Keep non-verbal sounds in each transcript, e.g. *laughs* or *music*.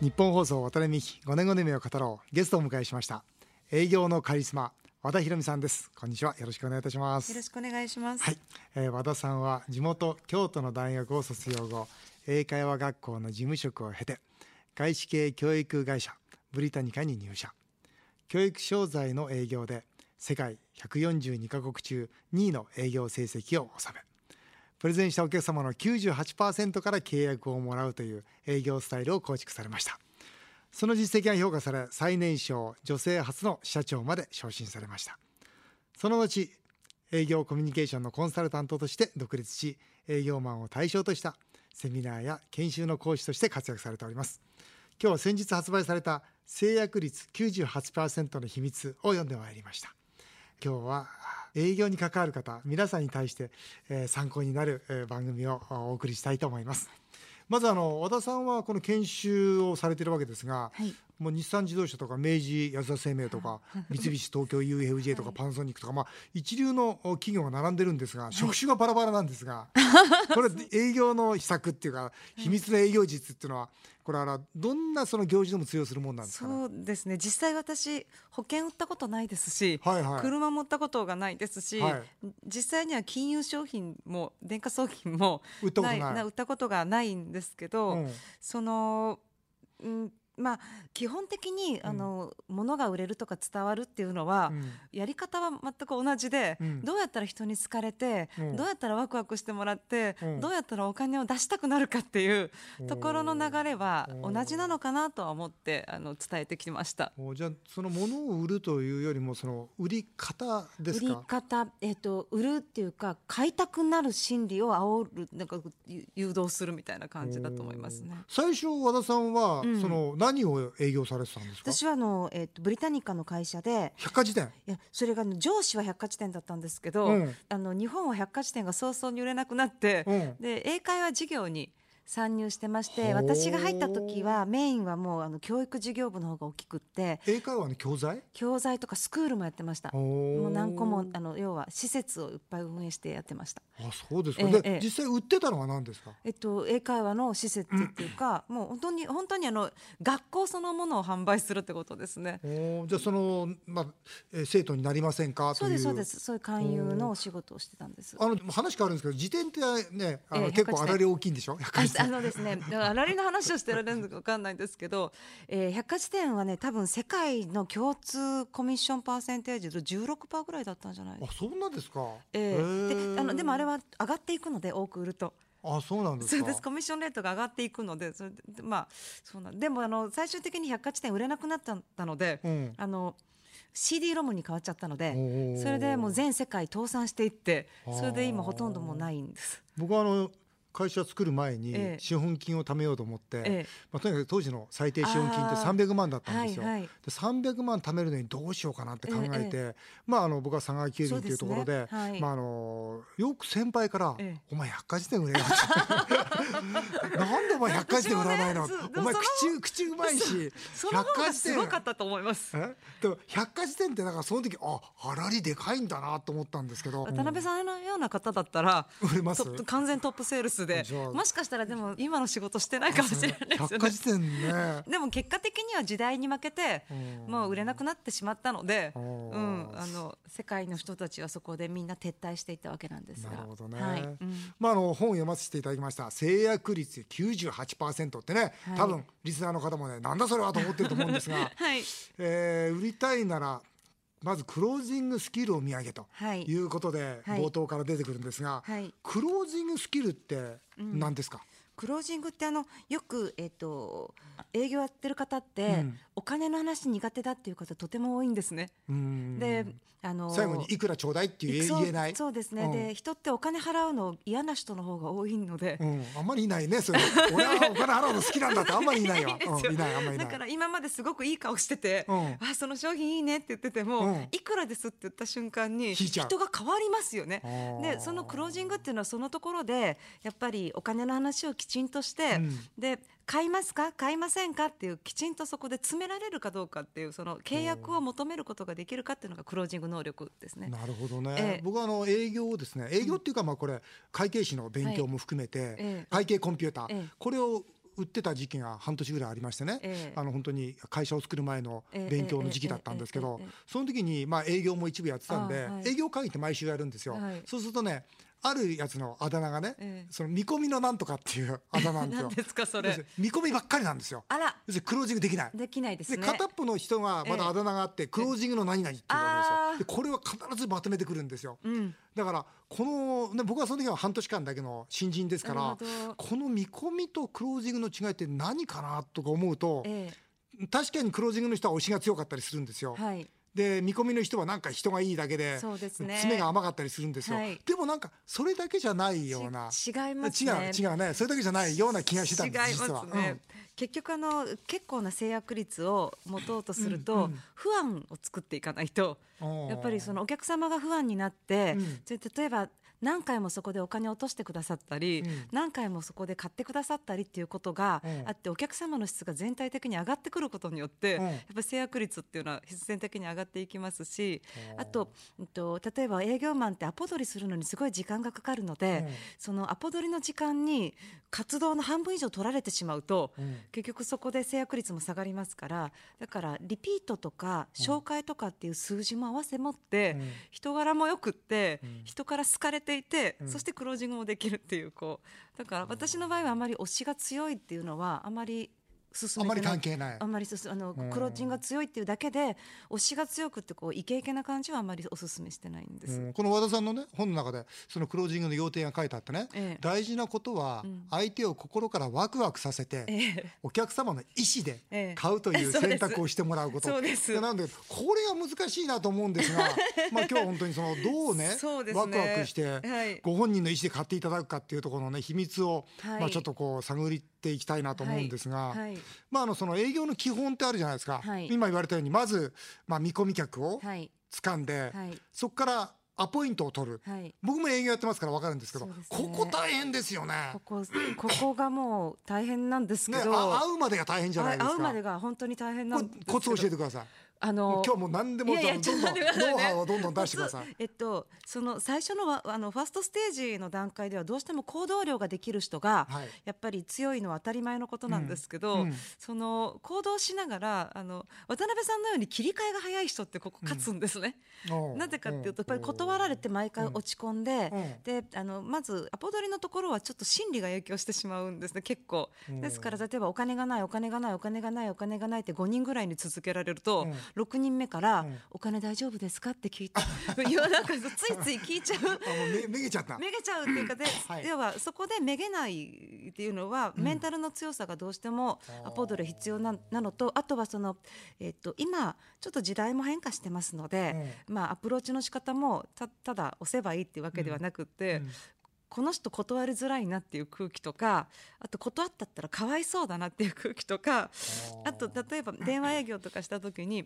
日本放送渡辺美希5年後の夢を語ろうゲストをお迎えしました。営業のカリスマ和田博美さんです。こんにちは。よろしくお願いいたします。よろしくお願いします。はい、えー和田さんは地元京都の大学を卒業後英会話学校の事務職を経て外資系教育会社ブリタニカに入社。教育商材の営業で世界142カ国中2位の営業成績を収めプレゼンしたお客様の98%から契約をもらうという営業スタイルを構築されました。その実績が評価され最年少女性初の社長まで昇進されました。その後営業コミュニケーションのコンサルタントとして独立し営業マンを対象としたセミナーや研修の講師として活躍されております。今日は先日発売された制約率98%の秘密を読んでまいりました。今日は営業に関わる方皆さんに対して、えー参考になる、えー番組をお送りしたいと思います。まずあの和田さんはこの研修をされているわけですが、はい。もう日産自動車とか明治安田生命とか *laughs* 三菱東京 UFJ とかパナソニックとか、まあ、一流の企業が並んでるんですが職種がバラバラなんですが、*laughs* これ営業の秘策っていうか秘密の営業術っていうのはこれはどんなその業種でも通用するもんなんですかね？そうですね。実際私保険売ったことないですし、はいはい。車持ったことがないですし、はい。実際には金融商品も電化送金も売ったことない。売ったことがないんですけど、うん。その、うん、まあ基本的にあの、物が売れるとか伝わるっていうのは、うん。やり方は全く同じで、うん。どうやったら人に好かれて、うん。どうやったらワクワクしてもらって、うん。どうやったらお金を出したくなるかっていうところの流れは同じなのかなとは思ってあの伝えてきました。おじゃあその物を売るというよりもその売り方です売りか方、えっと売るっていうか買いたくなる心理を煽るなんかゆ誘導するみたいな感じだと思いますね。最初和田さんは、うん。その何を営業されてたんですか？私はあの、えっとブリタニカの会社で百科事典いやそれが上司は百貨店だったんですけど、うん。あの日本は百貨店が早々に売れなくなって、うん。で英会話事業に参入してまして私が入った時はメインはもうあの教育事業部の方が大きくって英会話の教材？教材とかスクールもやってました。もう何個もあの要は施設をいっぱい運営してやってました。あそうですか、ええ実際売ってたのは何ですか？えっと、英会話の施設っていうか、もう本当に本当にあの学校そのものを販売するってことですね。じゃあその、まあえー生徒になりませんか？という。そうですそうです。そういう勧誘のお仕事をしてたんです。あの話変わるんですけど辞典ってねあの、ええ結構あられ大きいんでしょ？あのですね、あられの話をしてられるのかわかんないんですけど、えー、百科事典はね、多分世界の共通コミッションパーセンテージで16%ぐらいだったんじゃない？あそうなんですか、えへー。ーであのでもあれは上がっていくので多く売ると。あそうなんですか？そうです。コミッションレートが上がっていくのでそれでまあそうなん。でもあの最終的に百貨店売れなくなったので、うん。あの CD ロムに変わっちゃったのでそれでもう全世界倒産していってそれで今ほとんどもうないんです。僕はあの会社作る前にええ。資本金を貯めようと思って、ええ。まあ、とにかく当時の最低資本金ってあー。300万だったんですよ。はいはい。で300万貯めるのにどうしようかなって考えて、ええまあ、あの僕は佐川急便というところでね。はい。まあ、あのよく先輩から「ええ。お前百科事典売れよ」って。*laughs* なんでお前百科事典売らないの、ねお前そ口口うまいしその方がすごかったと思います。え？でも百科事典ってだからその時ああらりでかいんだなと思ったんですけど。渡辺さんのような方だったら、売れます？完全トップセールスでもしかしたらでも今の仕事してないかもしれないですよね。ね。*laughs* でも結果的には時代に負けてうん。もう売れなくなってしまったので、ううんん、あの世界の人たちはそこでみんな撤退していったわけなんですが。なるほどね、はい。うん。まあ、あの本を読ませていただきました。制約率98%ってね、はい。多分リスナーの方もねなんだそれはと思ってると思うんですが、*laughs* はい。えー売りたいならまずクロージングスキルを見上げとはい。いうことではい。冒頭から出てくるんですが、はい。クロージングスキルって何ですか、クロージングってあのよく、えっと営業やってる方って、うん。お金の話苦手だっていう方とても多いんですね。うん。であの最後にいくらちょうだいっていう言えない。そうですね、うん。で人ってお金払うの嫌な人の方が多いので、うん、あんまりいないねそれ。*laughs* 俺はお金払うの好きなんだってあんまりいないわ。*laughs* いないあんまりいない。だから今まですごくいい顔してて、うん。あその商品いいねって言ってても、うん。いくらですって言った瞬間に人が変わりますよね。でそのクロージングっていうのはそのところでやっぱりお金の話をきちんとして、うん。で買いますか？買いませんか？っていうきちんとそこで詰められるかどうかっていうその契約を求めることができるかっていうのがクロージング能力ですね。なるほどね、ええ。僕はあの営業をですね営業っていうかまあこれ会計士の勉強も含めて、ええ会計コンピューター、ええ。これを売ってた時期が半年ぐらいありましてね、ええ。あの本当に会社を作る前のええ勉強の時期だったんですけどその時にまあ営業も一部やってたんで、あはい。営業会議って毎週やるんですよ、はい。そうするとねあるやつのあだ名がね、ええ。その見込みのなんとかっていう *laughs* あだ名なんですよ。*laughs* 何ですかそれ。見込みばっかりなんですよ。あら。要するにクロージングできない。できないですね。で片っぽの人がまだあだ名があって、クロージングの何々って言うんですよ。でこれは必ずまとめてくるんですよ。うん。だからこの、ね、僕はその時は半年間だけの新人ですからこの見込みとクロージングの違いって何かなとか思うとえ確かにクロージングの人は推しが強かったりするんですよ。え。はいで見込みの人はなんか人がいいだけで爪が甘かったりするんですよ、はい。でもなんかそれだけじゃないような。ち違いますね。違う違うね。それだけじゃないような気がしてたんです実は。結局あの結構な制約率を持とうとすると、不安を作っていかないと。うんやっぱりそのお客様が不安になって、例えば何回もそこでお金を落としてくださったり、うん。何回もそこで買ってくださったりっていうことがうん。あって、お客様の質が全体的に上がってくることによって、うん。やっぱり制約率っていうのは必然的に上がっていきますし、うん。あと、うんと、例えば営業マンってアポ取りするのにすごい時間がかかるので、うん。そのアポ取りの時間に活動の半分以上取られてしまうと、うん。結局そこで制約率も下がりますからだからリピートとか紹介とかっていう数字も合わせ持って、うん。人柄もよくって、うん。人から好かれていて、うん。そしてクロージングもできるっていうこう。だから私の場合はあまり推しが強いっていうのはあまり進あんまり関係ない。あんまり進あのうん。クロージングが強いっていうだけで推しが強くってこうイケイケな感じはあんまりおすすめしてないんです。うん。この和田さんのね本の中でそのクロージングの要点が書いてあってね、ええ。大事なことはうん。相手を心からワクワクさせて、ええ。お客様の意思でええ。買うという選択をしてもらうこと。そうです。でなんでこれが難しいなと思うんですが、*laughs* まあ今日は本当にそのどうねそうね。ワクワクしてはい。ご本人の意思で買っていただくかっていうところのね秘密を、はい。まあちょっとこう探っていきたいなと思うんですが、はいまああのその営業の基本ってあるじゃないですか。はい今言われたようにまずまあ見込み客をはい掴んで、はいそこからアポイントを取る。はい僕も営業やってますから分かるんですけどねここ大変ですよね。ここここがもう大変なんですけね、ど、あ会うまでが大変じゃないですか。会うまでが本当に大変なんですコツ教えてください。あの今日もう何でもいやいやどんどんノウハウをどんどん出してください。えっとその最初のわあのファーストステージの段階ではどうしても行動量ができる人が、はいやっぱり強いのは当たり前のことなんですけど、うんうんその行動しながらあの渡辺さんのように切り替えが早い人ってここ勝つんですね。おうなぜかっていうとやっぱり断られて毎回落ち込んで、うんであのまずアポ取りのところはちょっと心理が影響してしまうんですね結構うんですから例えばお金がないお金がないお金がないお金がないって5人ぐらいに続けられると、6人目から、うんお金大丈夫ですか？って聞いて *laughs* いやなんかついつい聞いちゃう。*laughs* めめげちゃった。めげちゃうっていうかで、はい。要はそこでめげないっていうのは、メンタルの強さがどうしてもアポドル必要ななのとあとはその、えっと今ちょっと時代も変化してますので、まあ、アプローチの仕方もたただ押せばいいっていうわけではなくって、うんこの人断りづらいなっていう空気とかあと断ったったらかわいそうだなっていう空気とかあと例えば電話営業とかした時に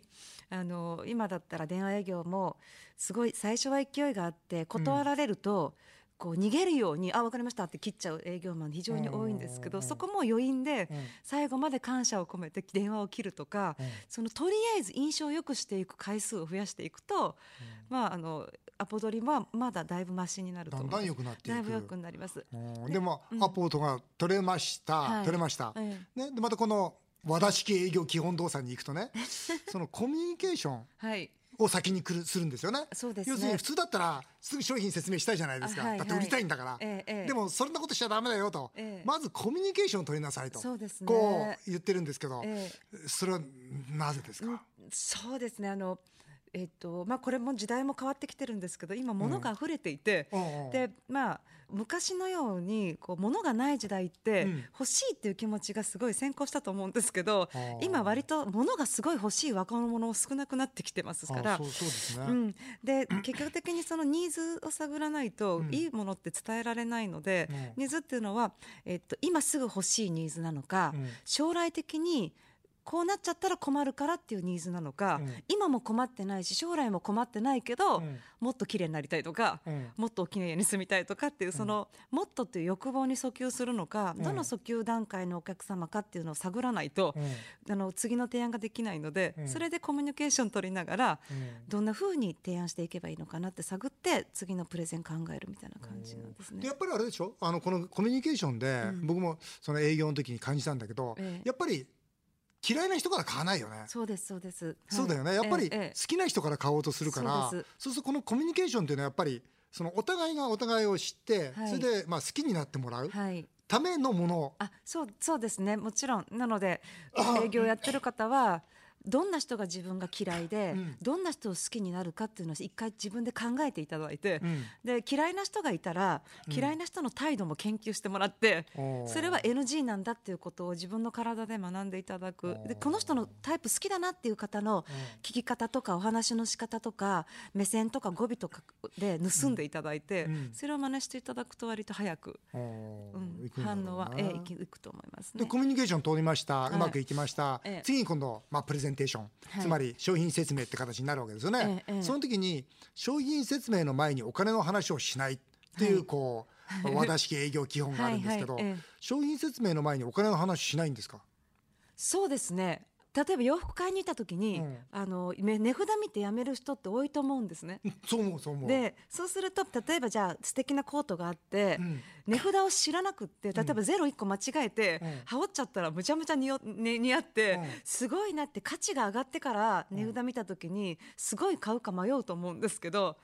あの今だったら電話営業もすごい最初は勢いがあって断られると、こう逃げるように「あ分かりました」って切っちゃう営業マン非常に多いんですけどうんそこも余韻でうん。最後まで感謝を込めて電話を切るとかうん。そのとりあえず印象を良くしていく回数を増やしていくとまああのアポ取りはまだだいぶマシになると思うだんだん良くなっていく。だいぶ良くなります。うんでも、うん。アポートが取れました、はい。取れました。えねでまたこの和田式営業基本動作に行くとね、*laughs* そのコミュニケーションえはい。を先に来るするんですよね。そうですね。要するに普通だったらすぐ商品説明したいじゃないですか。あはい。だって売りたいんだから。ええええ。でもそんなことしちゃダメだよと、ええ。まずコミュニケーションを取りなさいと。そうですね。こう言ってるんですけど、え。それはなぜですか、うんそうですね。あのえっとまあこれも時代も変わってきてるんですけど今物が溢れていて、うん。うん。でまあ昔のようにこう物がない時代ってうん。欲しいっていう気持ちがすごい先行したと思うんですけど、あー。今割と物がすごい欲しい若者も少なくなってきてますから。で結局的にそのニーズを探らないとうん。いいものって伝えられないので、うん。ニーズっていうのは、えっと、今すぐ欲しいニーズなのか、うん。将来的にこうなっちゃったら困るからっていうニーズなのか、うん。今も困ってないし将来も困ってないけど、うん。もっと綺麗になりたいとか、うん。もっと綺麗に住みたいとかっていうその、もっとっていう欲望に訴求するのか、うん。どの訴求段階のお客様かっていうのを探らないと、うん。あの次の提案ができないので、うん。それでコミュニケーション取りながら、うん。どんな風に提案していけばいいのかなって探って次のプレゼン考えるみたいな感じなんですね。で。やっぱりあれでしょ？あのこのコミュニケーションで、うん。僕もその営業の時に感じたんだけど、ええ。やっぱり嫌いな人から買わないよね。そうですそうです。はいそうだよねやっぱり好きな人から買おうとするから、そうですそうするとこのコミュニケーションっていうのはやっぱりそのお互いがお互いを知って、はいそれでまあ好きになってもらうはい。ためのもの、あ、そうそうですね。もちろんなのであ営業やってる方はどんな人が自分が嫌いで、うん。どんな人を好きになるかっていうのを一回自分で考えていただいて、うん。で嫌いな人がいたらうん。嫌いな人の態度も研究してもらって、おー。それは NG なんだっていうことを自分の体で学んでいただく。でこの人のタイプ好きだなっていう方の聞き方とかお話の仕方とか目線とか語尾とかで盗んでいただいて、うん。それを真似していただくと割と早く、反応は、ええいくと思いますね。でコミュニケーション通りました、い。うまくいきました、ええ。次に今度、まあ、プレゼンテーション、はい。つまり商品説明って形になるわけですよね、ええええ。その時に商品説明の前にお金の話をしないっていう、はい。こう和田式営業基本があるんですけど、はい商品説明の前にお金の話しないんですか？そうですね。例えば洋服買いに行った時に、うん。あのめ値札見てやめる人って多いと思うんですね。そう思うそう思う。でそうすると例えばじゃあ素敵なコートがあって、うん値札を知らなくって例えばゼロ1個間違えて、うん。羽織っちゃったらむちゃむちゃ似よ、ね、似合って、うん。すごいなって価値が上がってから値札見た時にすごい買うか迷うと思うんですけど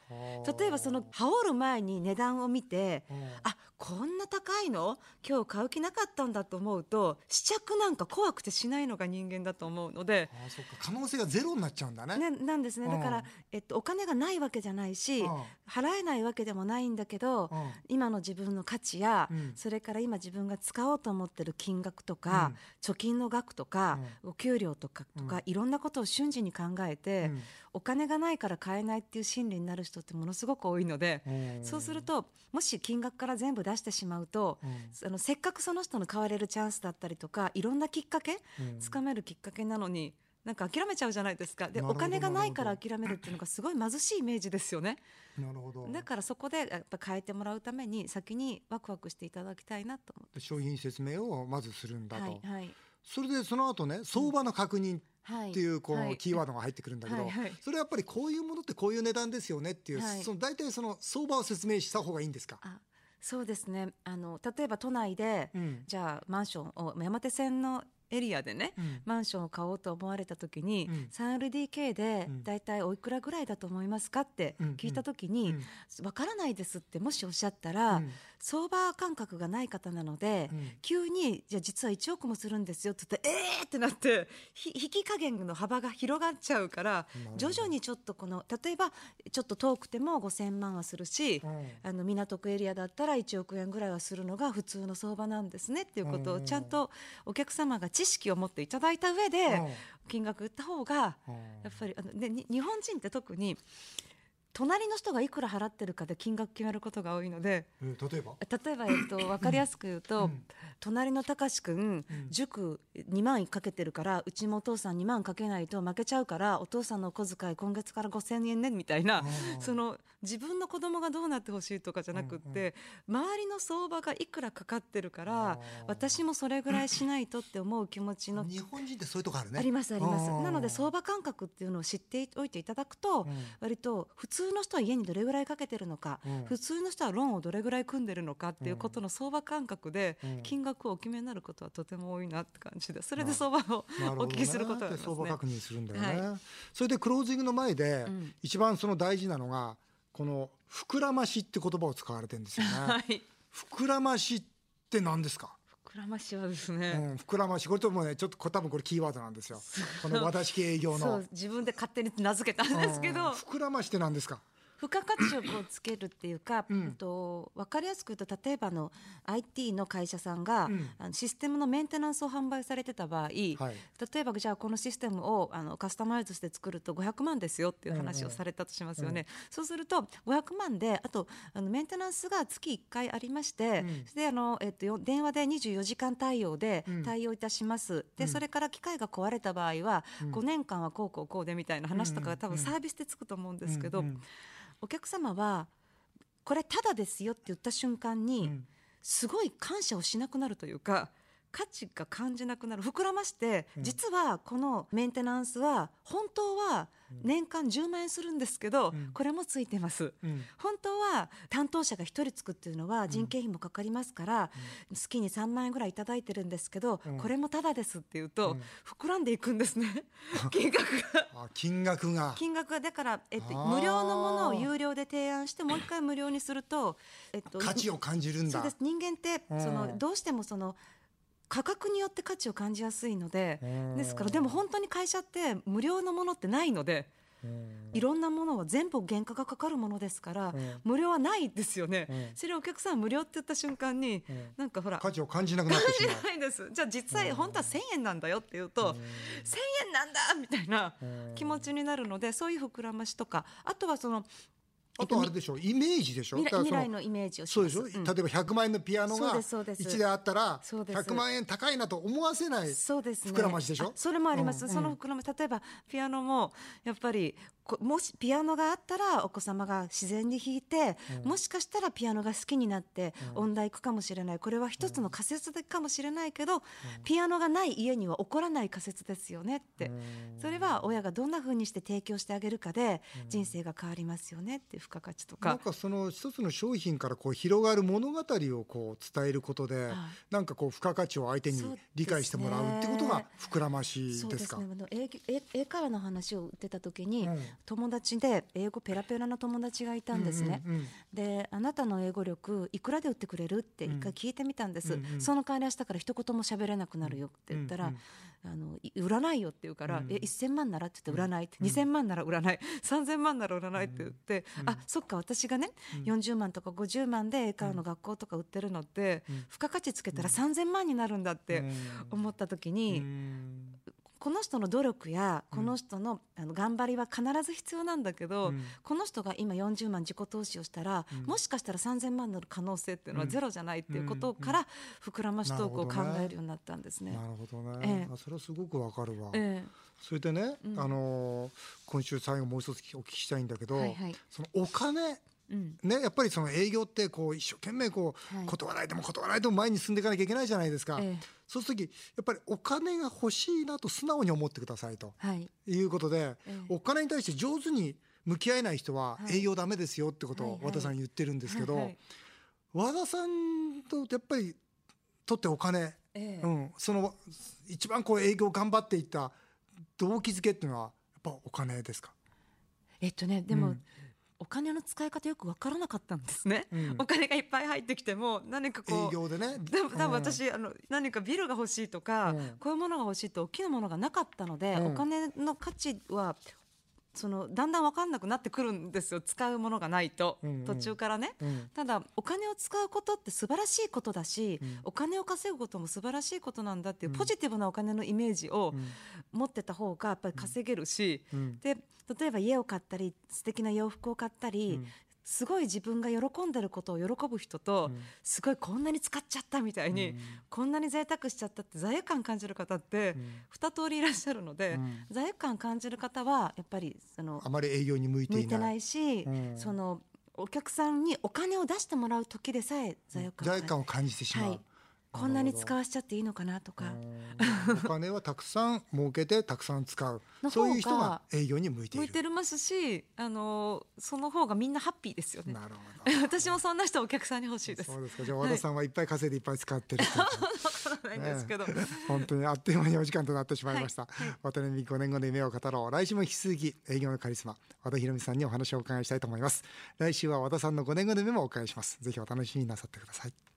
例えばその羽織る前に値段を見て、うん。あこんな高いの？今日買う気なかったんだと思うと試着なんか怖くてしないのが人間だと思うので。そっか。可能性がゼロになっちゃうんだね。ね、なんですね。だから、うん。えっと、お金がないわけじゃないし、うん。払えないわけでもないんだけど、うん。今の自分の価値や、うん。それから今自分が使おうと思ってる金額とか、貯金の額とか、お給料とかとか、うん。いろんなことを瞬時に考えて、うん。お金がないから買えないっていう心理になる人ってものすごく多いので、うん。そうするともし金額から全部出してしまうと、うん。あのせっかくその人の買われるチャンスだったりとかいろんなきっかけうん。つかめるきっかけなのになんか諦めちゃうじゃないですか。でお金がないから諦めるっていうのがすごい貧しいイメージですよね。*laughs* なるほど。だからそこでやっぱ変えてもらうために先にワクワクしていただきたいなと思で商品説明をまずするんだってと、はいはい。それでその後ね相場の確認はいっていうこはい。うキーワードが入ってくるんだけどそれはやっぱりこういうものってこういう値段ですよねっていうはい。その大体その相場を説明した方がいいんですか？あそうですね。あの例えば都内で、うん。じゃあマンションを山手線のエリアでね、うん。マンションを買おうと思われた時に、うん。3LDK でうん。だいたいおいくらぐらいだと思いますかってうん。聞いた時に、うんわからないですってもしおっしゃったら、うん相場感覚がない方なので、うん。急にじゃあ実は1億もするんですよって言ってえーってなってひ引き加減の幅が広がっちゃうから徐々にちょっとこの例えばちょっと遠くても5,000万はするし、うん。あの港区エリアだったら1億円ぐらいはするのが普通の相場なんですねっていうことをちゃんとお客様が知識を持っていただいた上でうん。金額言った方がうん。やっぱりあのでに日本人って特に隣の人がいくら払ってるかで金額決めることが多いのでえ例えば？例えば、えっと、*coughs* 分かりやすく言うと、うん。隣のたかし君、うん。塾2万かけてるからうちもお父さん2万かけないと負けちゃうからお父さんのお小遣い今月から5,000円ねみたいなうんその自分の子供がどうなってほしいとかじゃなくって、周りの相場がいくらかかってるから私もそれぐらいしないとって思う気持ちの日本人ってそういうとこあるね。ありますあります。うん。なので相場感覚っていうのを知っておいていただくと、うん。割と普通の人は家にどれぐらいかけてるのか、うん。普通の人はローンをどれぐらい組んでるのかっていうことの相場感覚でうん。金額をお決めになることはとても多いなって感じでそれで相場をなるほどねお聞きすることがありでますね。相場確認するんだよね、はそれでクロージングの前でうん。一番その大事なのがこの膨らましって言葉を使われてるんですよね、*laughs* はい。膨らましって何ですか？膨らましはですうね、ん、膨らまし。これともねちょっとこれ多分これキーワードなんですよ。この和田式営業そのう自分で勝手に名付けたんですけうんど膨らましって何ですか？付加価値をこうつけるっていうか、うん。うんと分かりやすく言うと例えばあの IT の会社さんが、うん。あのシステムのメンテナンスを販売されてた場合、はい。例えばじゃあこのシステムをあのカスタマイズして作ると500万ですよっていう話をされたとしますよね、そうすると500万であとあのメンテナンスが月1回ありまして、うん。であの、えっと、よ電話で24時間対応でうん。対応いたします、でうん。それから機械が壊れた場合は、うん。5年間はこうこうこうでみたいな話とかが多分サービスでつくと思うんですけど、お客様はこれただですよって言った瞬間に、うん。すごい感謝をしなくなるというか価値が感じなくなる。膨らまして、うん。実はこのメンテナンスは本当は年間10万円するんですけど、うん。これもついてます。うん。本当は担当者が1人つくっていうのは人件費もかかりますから、月に3万円ぐらいいただいてるんですけど、うん。これもただですっていうと、うん。膨らんでいくんですね。*laughs* 金額が。あ金額が。金額はだから、えっと、無料のものを有料で提案してもう一回無料にすると、えっと、価値を感じるんだ。そうです。人間ってうん。そのどうしてもその価格によって価値を感じやすいのでうんですからでも本当に会社って無料のものってないのでうんいろんなものは全部原価がかかるものですからうん無料はないですよね。うんそれをお客さんは無料って言った瞬間にうんなんかほら価値を感じなくなってしまう。ないです。じゃあ実際本当は1000円なんだよって言うと1000円なんだみたいなうん気持ちになるのでそういう膨らましとかあとはそのあとあれでしょ？イメージでしょ？未来の未来のイメージをしそうでしょ、うん。例えば100万円のピアノそうがですそうです。1であったらそうです。100万円高いなと思わせない。膨らましでしょ？あそれもあります。うん。その膨らまし、例えばピアノもやっぱりこもしピアノがあったらお子様が自然に弾いて、もしかしたらピアノが好きになって音大行くかもしれない。これは一つの仮説かもしれないけど、ピアノがない家には起こらない仮説ですよねって。それは親がどんな風にして提供してあげるかで人生が変わりますよねっていう付加価値とか。なんかその一つの商品からこう広がる物語をこう伝えることで、はいなんかこう付加価値を相手に理解してもらうってことが膨らましでか？そうですすね。あの英会話の話を売ってた時に、うん友達で英語ペラペラな友達がいたんですね。うんうんうん。であなたの英語力いくらで売ってくれるって一回聞いてみたんです、うんうん。その代わり明日から一言も喋れなくなるよって言ったら、うんあのい売らないよって言うから、うんえ1000万ならって言って売らない。って、2000万なら売らない。3000万なら売らないって言って、あそっか私がね、40万とか50万で英会話の学校とか売ってるのって、付加価値つけたら3000万になるんだって思った時に、うんこの人の努力やこの人の,、あの頑張りは必ず必要なんだけど、うん。この人が今40万自己投資をしたら、もしかしたら3000万になる可能性っていうのはゼロじゃないっていうことから、膨らましトークを考えるようになったんですね。なるほどね、ええ。あそれはすごくわかるわ、えそれでね、あのー今週最後もう一つお聞きしたいんだけど、はいはい。そのお金えうん。ね、やっぱりその営業ってこう一生懸命こう、はい。断られても断られても前に進んでいかなきゃいけないじゃないですか、ええ。そうするときやっぱりお金が欲しいなと素直に思ってくださいとはい。いうことで、ええ。お金に対して上手に向き合えない人ははい。営業ダメですよってことを和田さん言ってるんですけど、和田さんとやっぱりとってお金、ええ。うん、その一番こう営業頑張っていった動機づけっていうのはやっぱお金ですか、えっとねでも、うんお金の使い方よく分からなかったんですね、うん。お金がいっぱい入ってきても何かこう営業でね。多分うん。私、あの何かビルが欲しいとか、うん。こういうものが欲しいと大きなものがなかったので、うん。お金の価値はそのだんだん分かんなくなってくるんですよ。使うものがないと、うんうん。途中からね、うん。ただお金を使うことって素晴らしいことだし、うん。お金を稼ぐことも素晴らしいことなんだっていうポジティブなお金のイメージを持ってた方がやっぱり稼げるし、うん。で例えば家を買ったり素敵な洋服を買ったり、うんすごい自分が喜んでることを喜ぶ人と、うん。すごいこんなに使っちゃったみたいに、うん。こんなに贅沢しちゃったって罪悪感感じる方ってうん。二通りいらっしゃるので、うん。罪悪感感じる方はやっぱりそのあまり営業に向いていない。し、うん。そのお客さんにお金を出してもらう時でさえ罪悪感罪悪感を感じてしまう、はい、こんなに使わしちゃっていいのかなとか。うん。お金はたくさん儲けてたくさん使う。そういう人が営業に向いている。向いてるますし、あのその方がみんなハッピーですよね。なるほど。*laughs* 私もそんな人お客さんに欲しいです。そうですか。じゃあ和田さんはいっぱい稼いでいっぱい使ってるっていうわからない。んですけど。本当にあっという間にお時間となってしまいました、はい。はい。渡辺美5年後の夢を語ろう。来週も引き続き営業のカリスマ和田博美さんにお話をお伺いしたいと思います。来週は和田さんの5年後の夢もお伺いします。ぜひお楽しみになさってください